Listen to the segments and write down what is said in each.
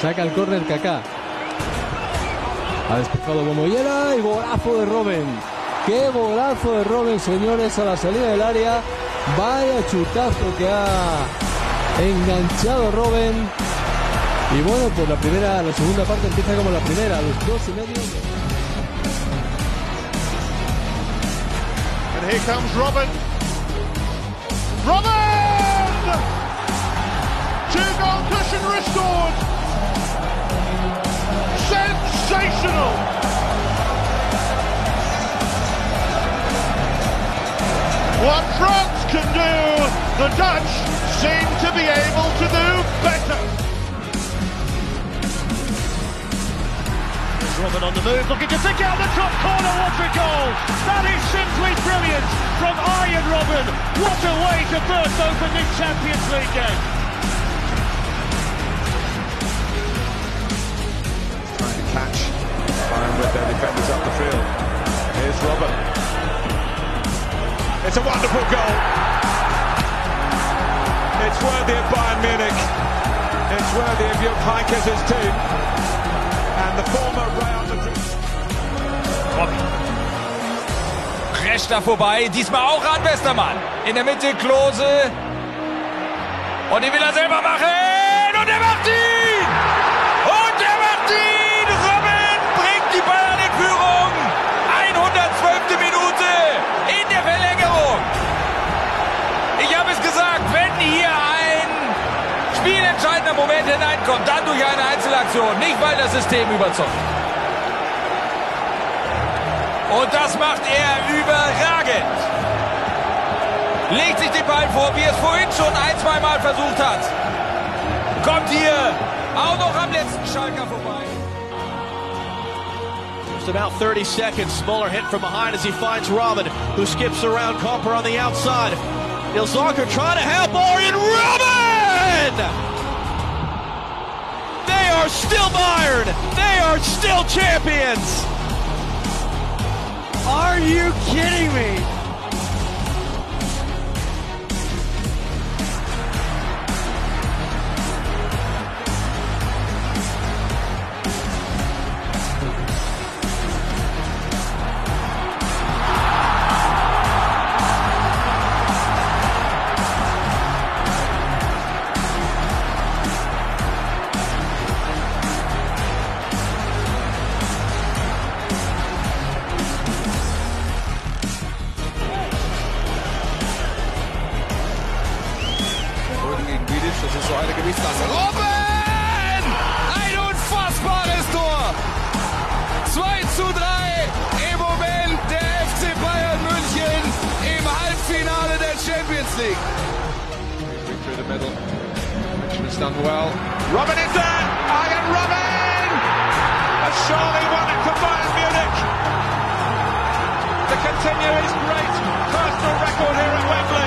Saca el córner Kaká. Ha despejado Momoyela y golazo de Robben. Qué golazo de Robben, señores, a la salida del área. Vaya chutazo que ha enganchado Robben. Y bueno, pues la primera, la segunda parte empieza como la primera, a los dos y medio. And here comes Robin. Robin! Two goal cushion restored. Sensational! What France can do, the Dutch seem to be able to do better. Robben on the move, looking to stick out the top corner. What a goal! That is simply brilliant from Arjen Robben. What a way to burst open this Champions League game. Robin. It's a wonderful goal. It's worthy of Bayern Munich. It's worthy of Jupp Heynckes' team. And the former Real Madrid. Prescht da vorbei. Diesmal auch an Westermann. In der Mitte Klose. Und den will er selber machen. Und er macht ihn! Hineinkommt, dann durch eine Einzelaktion. Nicht, weil das System überzeugt. Und das macht er überragend. Legt sich den Ball vor, wie es vorhin schon ein, zwei Mal versucht hat. Kommt hier auch noch am letzten Schalker vorbei. Just about 30 seconds. Smaller hit from behind as he finds Robin, who skips around Copper on the outside. Ilzarker trying to help Orion Robin! They are still Bayern. They are still champions. Are you kidding me? Champions League. Through the middle. Richmond's done well. Robben is there! Arjen Robben! Has surely won it for Bayern Munich. To continue his great personal record here at Wembley.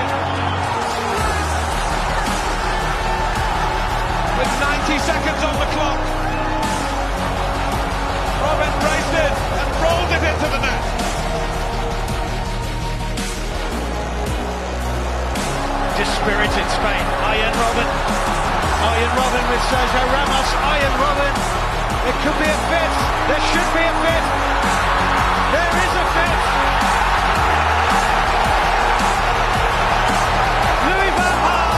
Robben. Arjen Robben with Sergio Ramos. Arjen Robben. It could be a fifth. There should be a fifth. There is a fifth. Louis van Gaal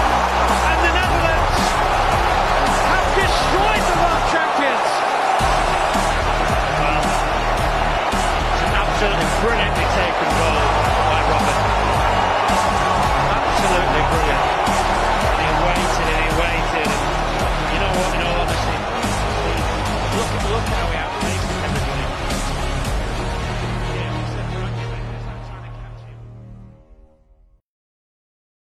and the Netherlands have destroyed the world champions. Well, it's an absolutely brilliantly taken we have